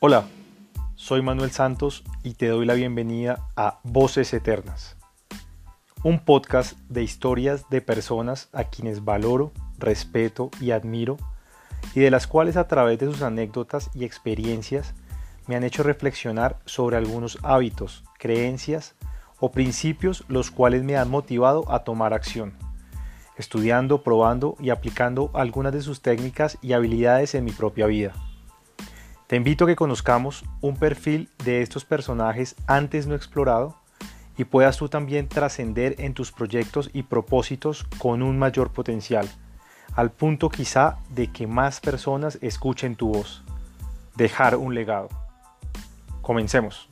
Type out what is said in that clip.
Hola, soy Manuel Santos y te doy la bienvenida a Voces Eternas, un podcast de historias de personas a quienes valoro, respeto y admiro y de las cuales a través de sus anécdotas y experiencias me han hecho reflexionar sobre algunos hábitos, creencias o principios los cuales me han motivado a tomar acción, estudiando, probando y aplicando algunas de sus técnicas y habilidades en mi propia vida. Te invito a que conozcamos un perfil de estos personajes antes no explorado y puedas tú también trascender en tus proyectos y propósitos con un mayor potencial, al punto quizá de que más personas escuchen tu voz. Dejar un legado. Comencemos.